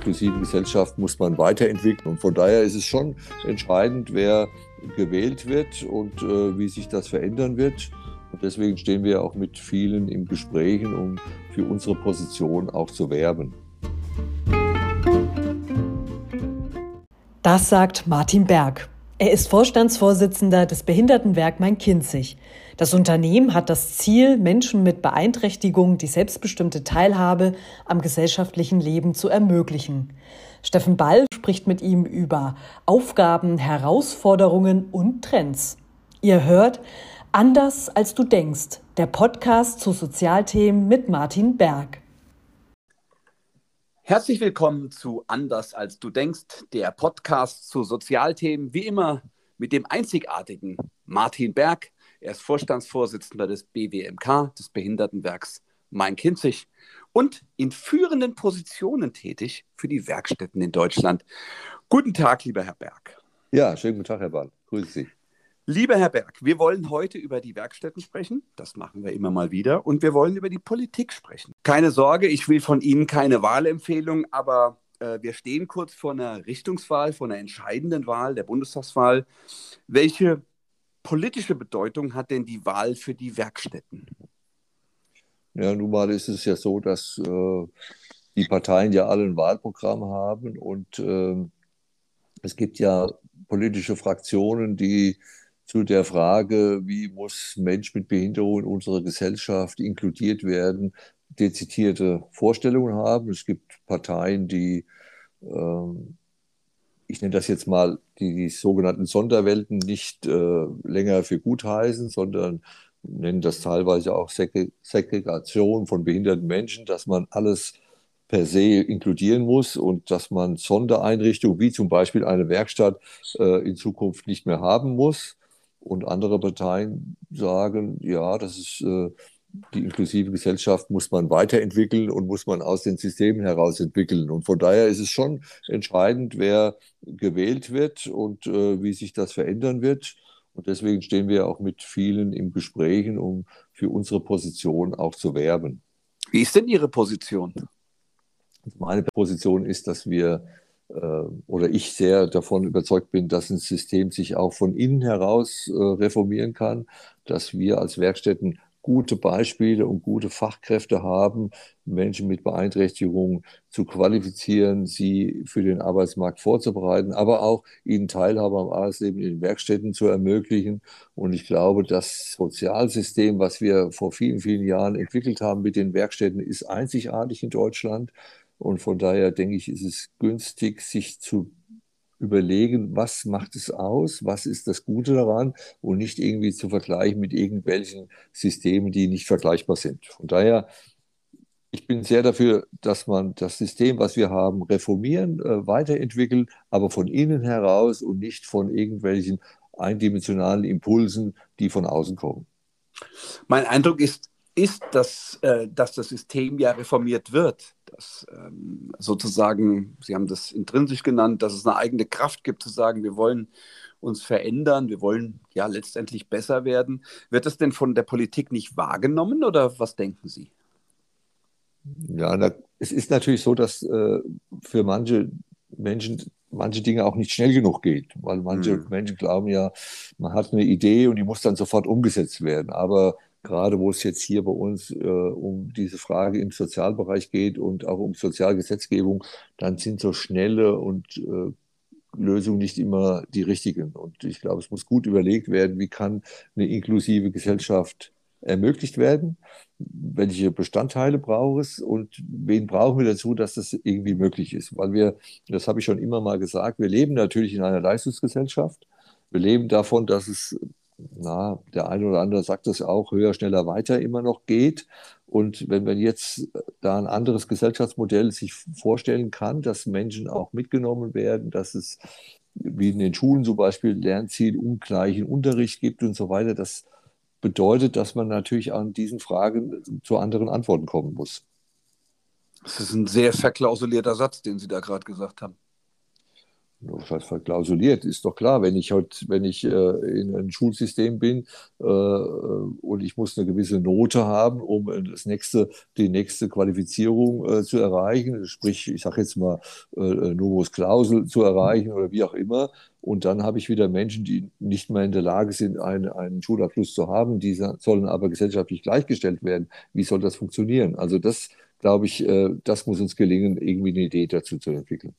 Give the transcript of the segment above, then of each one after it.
inklusive Gesellschaft muss man weiterentwickeln. Und von daher ist es schon entscheidend, wer gewählt wird und äh, wie sich das verändern wird. Und deswegen stehen wir auch mit vielen im Gesprächen, um für unsere Position auch zu werben. Das sagt Martin Berg. Er ist Vorstandsvorsitzender des Behindertenwerk Main-Kinzig. Das Unternehmen hat das Ziel, Menschen mit Beeinträchtigung die selbstbestimmte Teilhabe am gesellschaftlichen Leben zu ermöglichen. Steffen Ball spricht mit ihm über Aufgaben, Herausforderungen und Trends. Ihr hört Anders als du denkst, der Podcast zu Sozialthemen mit Martin Berg. Herzlich willkommen zu Anders als du denkst, der Podcast zu Sozialthemen, wie immer mit dem einzigartigen Martin Berg. Er ist Vorstandsvorsitzender des BWMK, des Behindertenwerks Main-Kinzig und in führenden Positionen tätig für die Werkstätten in Deutschland. Guten Tag, lieber Herr Berg. Ja, schönen guten Tag, Herr Ball. Grüße Sie. Lieber Herr Berg, wir wollen heute über die Werkstätten sprechen. Das machen wir immer mal wieder. Und wir wollen über die Politik sprechen. Keine Sorge, ich will von Ihnen keine Wahlempfehlung, aber äh, wir stehen kurz vor einer Richtungswahl, vor einer entscheidenden Wahl, der Bundestagswahl. Welche politische Bedeutung hat denn die Wahl für die Werkstätten? Ja, nun mal ist es ja so, dass äh, die Parteien ja alle ein Wahlprogramm haben und äh, es gibt ja politische Fraktionen, die zu der Frage, wie muss Mensch mit Behinderung in unserer Gesellschaft inkludiert werden, dezidierte Vorstellungen haben. Es gibt Parteien, die, ähm, ich nenne das jetzt mal, die, die sogenannten Sonderwelten nicht äh, länger für gut heißen, sondern nennen das teilweise auch Segregation von behinderten Menschen, dass man alles per se inkludieren muss und dass man Sondereinrichtungen wie zum Beispiel eine Werkstatt äh, in Zukunft nicht mehr haben muss. Und andere Parteien sagen, ja, das ist äh, die inklusive Gesellschaft muss man weiterentwickeln und muss man aus den Systemen heraus entwickeln. Und von daher ist es schon entscheidend, wer gewählt wird und äh, wie sich das verändern wird. Und deswegen stehen wir auch mit vielen im Gesprächen, um für unsere Position auch zu werben. Wie ist denn Ihre Position? Meine Position ist, dass wir oder ich sehr davon überzeugt bin, dass ein System sich auch von innen heraus äh, reformieren kann, dass wir als Werkstätten gute Beispiele und gute Fachkräfte haben, Menschen mit Beeinträchtigungen zu qualifizieren, sie für den Arbeitsmarkt vorzubereiten, aber auch ihnen Teilhabe am Arbeitsleben in den Werkstätten zu ermöglichen. Und ich glaube, das Sozialsystem, was wir vor vielen, vielen Jahren entwickelt haben mit den Werkstätten, ist einzigartig in Deutschland. Und von daher denke ich, ist es günstig, sich zu überlegen, was macht es aus, was ist das Gute daran und nicht irgendwie zu vergleichen mit irgendwelchen Systemen, die nicht vergleichbar sind. Von daher, ich bin sehr dafür, dass man das System, was wir haben, reformieren, äh, weiterentwickeln, aber von innen heraus und nicht von irgendwelchen eindimensionalen Impulsen, die von außen kommen. Mein Eindruck ist, ist, dass, äh, dass das System ja reformiert wird. Dass ähm, sozusagen, Sie haben das intrinsisch genannt, dass es eine eigene Kraft gibt, zu sagen, wir wollen uns verändern, wir wollen ja letztendlich besser werden. Wird das denn von der Politik nicht wahrgenommen oder was denken Sie? Ja, na, es ist natürlich so, dass äh, für manche Menschen manche Dinge auch nicht schnell genug geht, weil manche hm. Menschen glauben ja, man hat eine Idee und die muss dann sofort umgesetzt werden. Aber gerade wo es jetzt hier bei uns äh, um diese Frage im Sozialbereich geht und auch um Sozialgesetzgebung, dann sind so schnelle und äh, Lösungen nicht immer die richtigen. Und ich glaube, es muss gut überlegt werden, wie kann eine inklusive Gesellschaft ermöglicht werden, welche Bestandteile braucht es und wen brauchen wir dazu, dass das irgendwie möglich ist. Weil wir, das habe ich schon immer mal gesagt, wir leben natürlich in einer Leistungsgesellschaft. Wir leben davon, dass es na, der eine oder andere sagt das auch, höher, schneller, weiter immer noch geht. Und wenn man jetzt da ein anderes Gesellschaftsmodell sich vorstellen kann, dass Menschen auch mitgenommen werden, dass es wie in den Schulen zum Beispiel Lernziel ungleichen Unterricht gibt und so weiter, das bedeutet, dass man natürlich an diesen Fragen zu anderen Antworten kommen muss. Das ist ein sehr verklausulierter Satz, den Sie da gerade gesagt haben. Verklausuliert? Ist doch klar, wenn ich heute, wenn ich äh, in einem Schulsystem bin äh, und ich muss eine gewisse Note haben, um das nächste, die nächste Qualifizierung äh, zu erreichen, sprich, ich sage jetzt mal äh, Numerus Clausel zu erreichen oder wie auch immer, und dann habe ich wieder Menschen, die nicht mehr in der Lage sind, einen, einen Schulabschluss zu haben, die sollen aber gesellschaftlich gleichgestellt werden. Wie soll das funktionieren? Also das, glaube ich, äh, das muss uns gelingen, irgendwie eine Idee dazu zu entwickeln.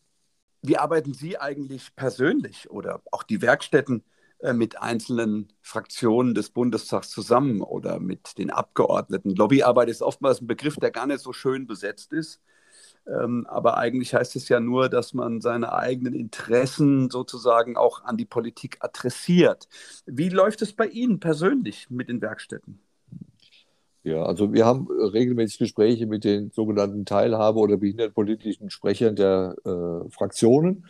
Wie arbeiten Sie eigentlich persönlich oder auch die Werkstätten äh, mit einzelnen Fraktionen des Bundestags zusammen oder mit den Abgeordneten? Lobbyarbeit ist oftmals ein Begriff, der gar nicht so schön besetzt ist. Ähm, aber eigentlich heißt es ja nur, dass man seine eigenen Interessen sozusagen auch an die Politik adressiert. Wie läuft es bei Ihnen persönlich mit den Werkstätten? Ja, also wir haben regelmäßig Gespräche mit den sogenannten Teilhabe- oder behindertenpolitischen Sprechern der äh, Fraktionen.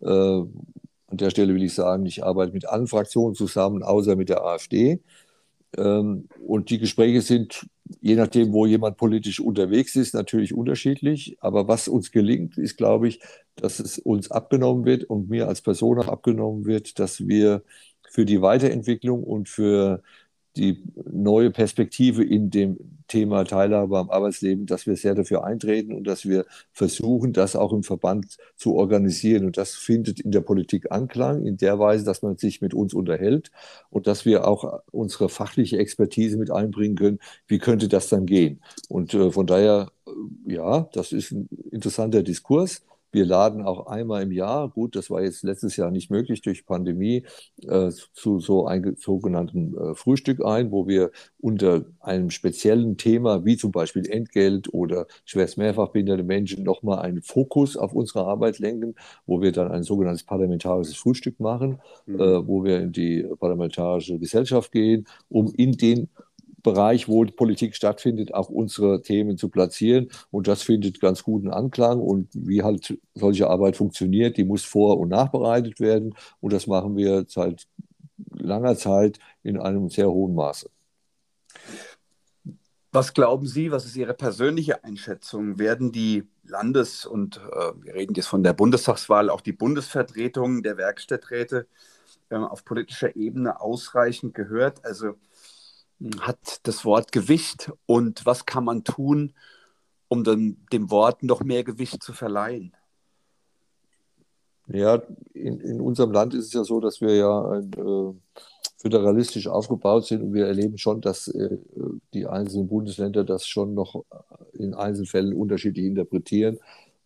Äh, an der Stelle will ich sagen, ich arbeite mit allen Fraktionen zusammen, außer mit der AfD. Ähm, und die Gespräche sind, je nachdem, wo jemand politisch unterwegs ist, natürlich unterschiedlich. Aber was uns gelingt, ist, glaube ich, dass es uns abgenommen wird und mir als Person auch abgenommen wird, dass wir für die Weiterentwicklung und für die neue Perspektive in dem Thema Teilhabe am Arbeitsleben, dass wir sehr dafür eintreten und dass wir versuchen, das auch im Verband zu organisieren. Und das findet in der Politik Anklang in der Weise, dass man sich mit uns unterhält und dass wir auch unsere fachliche Expertise mit einbringen können. Wie könnte das dann gehen? Und äh, von daher, äh, ja, das ist ein interessanter Diskurs. Wir laden auch einmal im Jahr, gut, das war jetzt letztes Jahr nicht möglich durch Pandemie, äh, zu so einem sogenannten äh, Frühstück ein, wo wir unter einem speziellen Thema, wie zum Beispiel Entgelt oder schwerst mehrfach behinderte Menschen, nochmal einen Fokus auf unsere Arbeit lenken, wo wir dann ein sogenanntes parlamentarisches Frühstück machen, mhm. äh, wo wir in die parlamentarische Gesellschaft gehen, um in den Bereich, wo Politik stattfindet, auch unsere Themen zu platzieren. Und das findet ganz guten Anklang. Und wie halt solche Arbeit funktioniert, die muss vor- und nachbereitet werden. Und das machen wir seit langer Zeit in einem sehr hohen Maße. Was glauben Sie, was ist Ihre persönliche Einschätzung? Werden die Landes- und äh, wir reden jetzt von der Bundestagswahl, auch die Bundesvertretungen der Werkstatträte äh, auf politischer Ebene ausreichend gehört? Also hat das Wort Gewicht und was kann man tun, um dem, dem Wort noch mehr Gewicht zu verleihen? Ja, in, in unserem Land ist es ja so, dass wir ja ein, äh, föderalistisch aufgebaut sind und wir erleben schon, dass äh, die einzelnen Bundesländer das schon noch in Einzelfällen unterschiedlich interpretieren.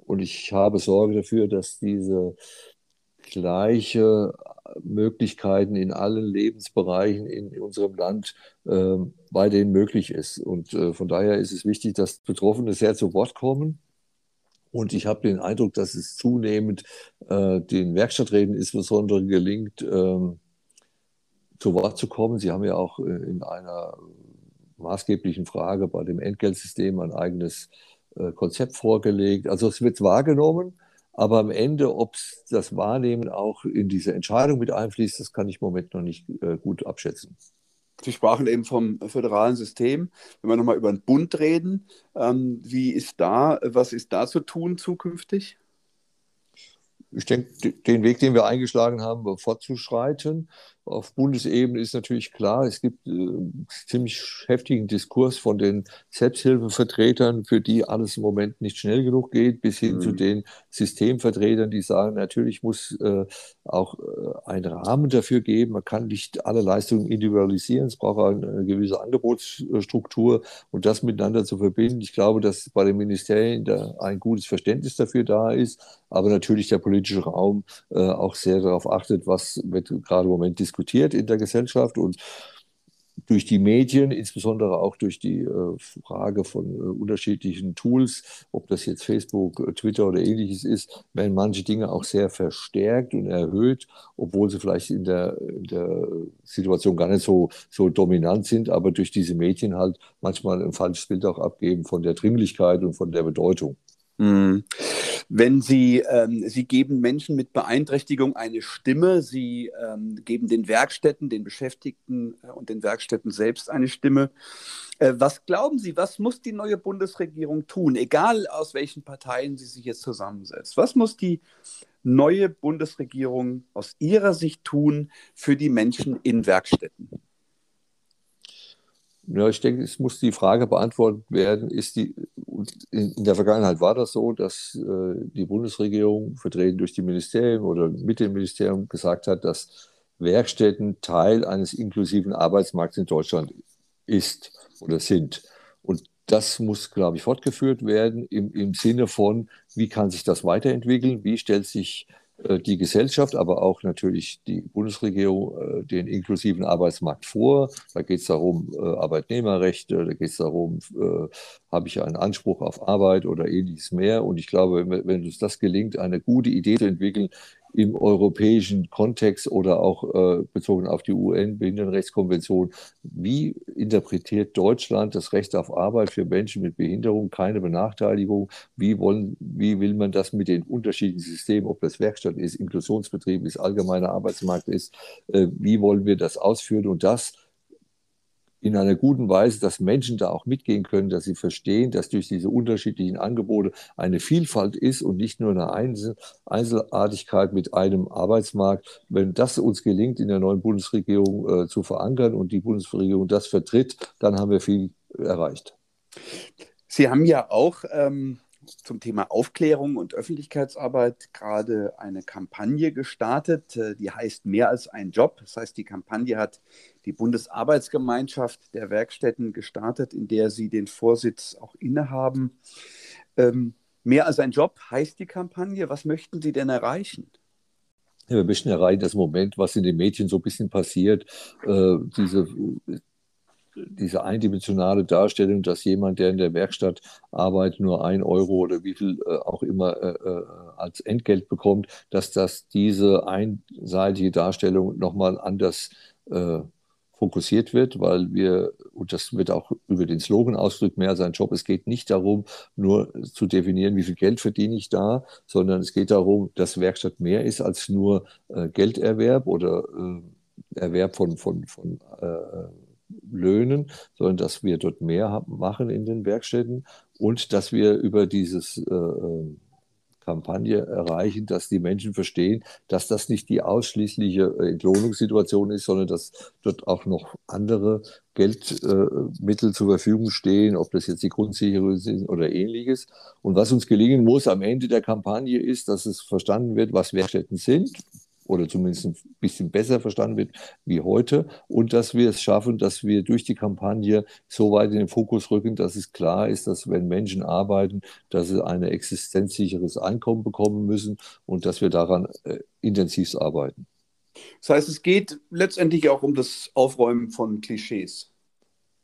Und ich habe Sorge dafür, dass diese gleiche Möglichkeiten in allen Lebensbereichen in unserem Land äh, weiterhin möglich ist. Und äh, von daher ist es wichtig, dass Betroffene sehr zu Wort kommen. Und ich habe den Eindruck, dass es zunehmend äh, den Werkstatträten insbesondere gelingt, ähm, zu Wort zu kommen. Sie haben ja auch äh, in einer maßgeblichen Frage bei dem Entgeltsystem ein eigenes äh, Konzept vorgelegt. Also es wird wahrgenommen. Aber am Ende, ob das Wahrnehmen auch in diese Entscheidung mit einfließt, das kann ich im Moment noch nicht äh, gut abschätzen. Sie sprachen eben vom föderalen System. Wenn wir nochmal über den Bund reden, ähm, wie ist da, was ist da zu tun zukünftig? Ich denke, den Weg, den wir eingeschlagen haben, fortzuschreiten. Auf Bundesebene ist natürlich klar, es gibt äh, ziemlich heftigen Diskurs von den Selbsthilfevertretern, für die alles im Moment nicht schnell genug geht, bis hin mhm. zu den Systemvertretern, die sagen, natürlich muss äh, auch äh, ein Rahmen dafür geben. Man kann nicht alle Leistungen individualisieren. Es braucht eine, eine gewisse Angebotsstruktur und das miteinander zu verbinden. Ich glaube, dass bei den Ministerien da ein gutes Verständnis dafür da ist, aber natürlich der politische Raum äh, auch sehr darauf achtet, was wird gerade im Moment diskutiert diskutiert in der Gesellschaft und durch die Medien, insbesondere auch durch die äh, Frage von äh, unterschiedlichen Tools, ob das jetzt Facebook, äh, Twitter oder ähnliches ist, werden manche Dinge auch sehr verstärkt und erhöht, obwohl sie vielleicht in der, in der Situation gar nicht so, so dominant sind, aber durch diese Medien halt manchmal ein falsches Bild auch abgeben von der Dringlichkeit und von der Bedeutung. Mhm. Wenn Sie, ähm, Sie geben Menschen mit Beeinträchtigung eine Stimme, Sie ähm, geben den Werkstätten, den Beschäftigten äh, und den Werkstätten selbst eine Stimme. Äh, was glauben Sie, was muss die neue Bundesregierung tun, egal aus welchen Parteien sie sich jetzt zusammensetzt? Was muss die neue Bundesregierung aus Ihrer Sicht tun für die Menschen in Werkstätten? Ja, ich denke, es muss die Frage beantwortet werden, ist die, in der Vergangenheit war das so, dass äh, die Bundesregierung, vertreten durch die Ministerien oder mit dem Ministerium, gesagt hat, dass Werkstätten Teil eines inklusiven Arbeitsmarkts in Deutschland ist oder sind. Und das muss, glaube ich, fortgeführt werden im, im Sinne von, wie kann sich das weiterentwickeln, wie stellt sich die Gesellschaft, aber auch natürlich die Bundesregierung äh, den inklusiven Arbeitsmarkt vor. Da geht es darum, äh, Arbeitnehmerrechte, da geht es darum, habe ich einen Anspruch auf Arbeit oder ähnliches mehr. Und ich glaube, wenn, uns das gelingt, eine gute Idee zu entwickeln, im europäischen Kontext oder auch äh, bezogen auf die UN-Behindertenrechtskonvention. Wie interpretiert Deutschland das Recht auf Arbeit für Menschen mit Behinderung, keine Benachteiligung? Wie, wollen, wie will man das mit den unterschiedlichen Systemen, ob das Werkstatt ist, Inklusionsbetrieb ist, allgemeiner Arbeitsmarkt ist, äh, wie wollen wir das ausführen? Und das in einer guten Weise, dass Menschen da auch mitgehen können, dass sie verstehen, dass durch diese unterschiedlichen Angebote eine Vielfalt ist und nicht nur eine Einzel Einzelartigkeit mit einem Arbeitsmarkt. Wenn das uns gelingt, in der neuen Bundesregierung äh, zu verankern und die Bundesregierung das vertritt, dann haben wir viel erreicht. Sie haben ja auch ähm, zum Thema Aufklärung und Öffentlichkeitsarbeit gerade eine Kampagne gestartet, äh, die heißt Mehr als ein Job. Das heißt, die Kampagne hat die Bundesarbeitsgemeinschaft der Werkstätten gestartet, in der Sie den Vorsitz auch innehaben. Ähm, mehr als ein Job heißt die Kampagne. Was möchten Sie denn erreichen? Ja, wir möchten erreichen, dass im Moment, was in den Medien so ein bisschen passiert, äh, diese diese eindimensionale Darstellung, dass jemand, der in der Werkstatt arbeitet, nur ein Euro oder wie viel äh, auch immer äh, äh, als Entgelt bekommt, dass das diese einseitige Darstellung nochmal anders äh, fokussiert wird, weil wir, und das wird auch über den Slogan ausgedrückt, mehr als ein Job, es geht nicht darum, nur zu definieren, wie viel Geld verdiene ich da, sondern es geht darum, dass Werkstatt mehr ist als nur äh, Gelderwerb oder äh, Erwerb von, von, von äh, Löhnen, sondern dass wir dort mehr machen in den Werkstätten und dass wir über dieses äh, äh, Kampagne erreichen, dass die Menschen verstehen, dass das nicht die ausschließliche äh, Entlohnungssituation ist, sondern dass dort auch noch andere Geldmittel äh, zur Verfügung stehen, ob das jetzt die Grundsicherung sind oder ähnliches. Und was uns gelingen muss am Ende der Kampagne ist, dass es verstanden wird, was Werkstätten sind, oder zumindest ein bisschen besser verstanden wird wie heute und dass wir es schaffen, dass wir durch die Kampagne so weit in den Fokus rücken, dass es klar ist, dass wenn Menschen arbeiten, dass sie ein existenzsicheres Einkommen bekommen müssen und dass wir daran äh, intensiv arbeiten. Das heißt, es geht letztendlich auch um das Aufräumen von Klischees.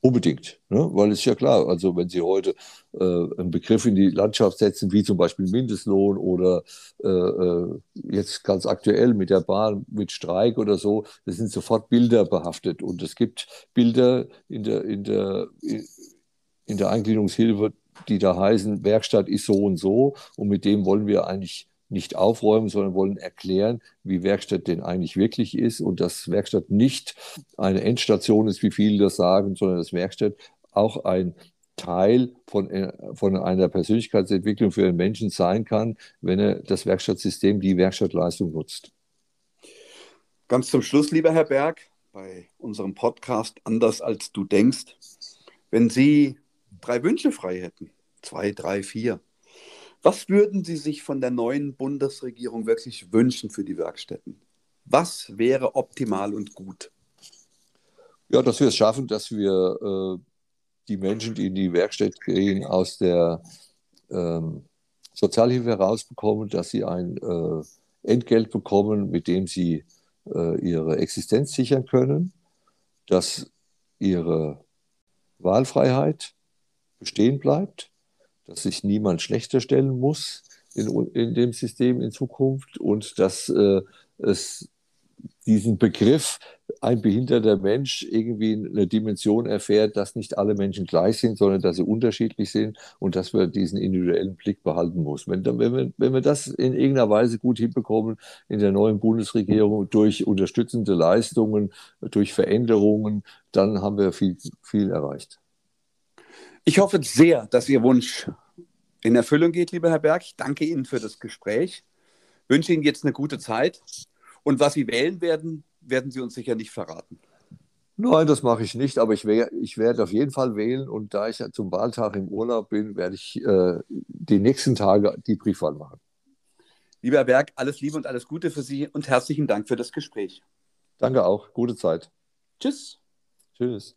Unbedingt, ne? weil es ist ja klar, also wenn Sie heute äh, einen Begriff in die Landschaft setzen, wie zum Beispiel Mindestlohn oder äh, äh, jetzt ganz aktuell mit der Bahn, mit Streik oder so, das sind sofort Bilder behaftet. Und es gibt Bilder in der, in der, in der Eingliederungshilfe, die da heißen, Werkstatt ist so und so und mit dem wollen wir eigentlich nicht aufräumen, sondern wollen erklären, wie Werkstatt denn eigentlich wirklich ist und dass Werkstatt nicht eine Endstation ist, wie viele das sagen, sondern dass Werkstatt auch ein Teil von, äh, von einer Persönlichkeitsentwicklung für einen Menschen sein kann, wenn er das Werkstattsystem, die Werkstattleistung nutzt. Ganz zum Schluss, lieber Herr Berg, bei unserem Podcast Anders als du denkst, wenn Sie drei Wünsche frei hätten, zwei, drei, vier, was würden Sie sich von der neuen Bundesregierung wirklich wünschen für die Werkstätten? Was wäre optimal und gut? Ja, dass wir es schaffen, dass wir äh, die Menschen, die in die Werkstatt gehen, aus der ähm, Sozialhilfe herausbekommen, dass sie ein äh, Entgelt bekommen, mit dem sie äh, ihre Existenz sichern können, dass ihre Wahlfreiheit bestehen bleibt dass sich niemand schlechter stellen muss in, in dem System in Zukunft und dass äh, es diesen Begriff ein behinderter Mensch irgendwie eine Dimension erfährt, dass nicht alle Menschen gleich sind, sondern dass sie unterschiedlich sind und dass wir diesen individuellen Blick behalten muss. Wenn, wenn, wir, wenn wir das in irgendeiner Weise gut hinbekommen in der neuen Bundesregierung durch unterstützende Leistungen, durch Veränderungen, dann haben wir viel, viel erreicht. Ich hoffe sehr, dass Ihr Wunsch in Erfüllung geht, lieber Herr Berg. Ich danke Ihnen für das Gespräch, wünsche Ihnen jetzt eine gute Zeit und was Sie wählen werden, werden Sie uns sicher nicht verraten. Nein, das mache ich nicht, aber ich, wär, ich werde auf jeden Fall wählen und da ich zum Wahltag im Urlaub bin, werde ich äh, die nächsten Tage die Briefwahl machen. Lieber Herr Berg, alles Liebe und alles Gute für Sie und herzlichen Dank für das Gespräch. Danke auch. Gute Zeit. Tschüss. Tschüss.